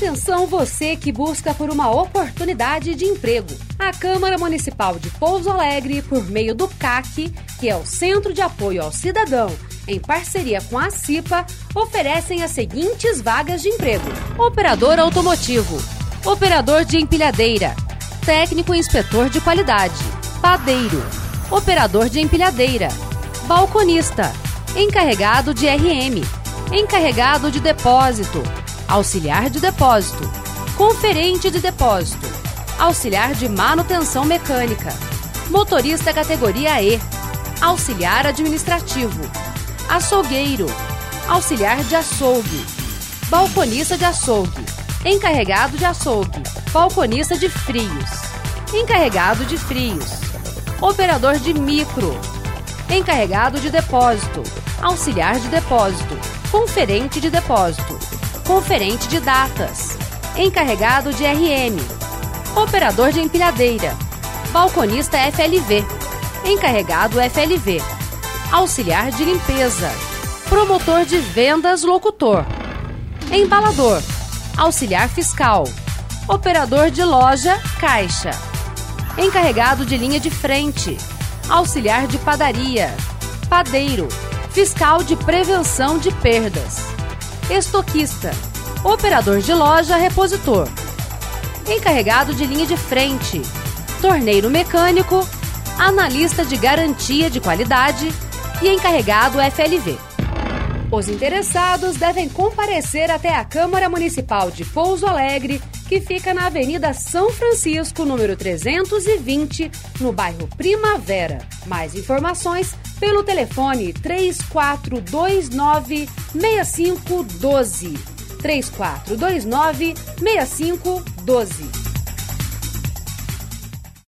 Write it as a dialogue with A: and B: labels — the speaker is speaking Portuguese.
A: Atenção você que busca por uma oportunidade de emprego. A Câmara Municipal de Pouso Alegre, por meio do CAC, que é o Centro de Apoio ao Cidadão, em parceria com a CIPA, oferecem as seguintes vagas de emprego: operador automotivo, operador de empilhadeira, técnico inspetor de qualidade, padeiro, operador de empilhadeira, balconista, encarregado de RM, encarregado de depósito, auxiliar de depósito, conferente de depósito, auxiliar de manutenção mecânica, motorista categoria E, auxiliar administrativo, açougueiro, auxiliar de açougue, balconista de açougue, encarregado de açougue, balconista de frios, encarregado de frios, operador de micro, encarregado de depósito, auxiliar de depósito, conferente de depósito, conferente de datas, encarregado de RM, operador de empilhadeira, balconista FLV, encarregado FLV, auxiliar de limpeza, promotor de vendas locutor, embalador, auxiliar fiscal, operador de loja caixa, encarregado de linha de frente, auxiliar de padaria, padeiro, fiscal de prevenção de perdas, estoquista, operador de loja repositor, encarregado de linha de frente, torneiro mecânico, analista de garantia de qualidade e encarregado FLV. Os interessados devem comparecer até a Câmara Municipal de Pouso Alegre, que fica na Avenida São Francisco, número 320, no bairro Primavera. Mais informações pelo telefone 3429 6512. 3429 6512.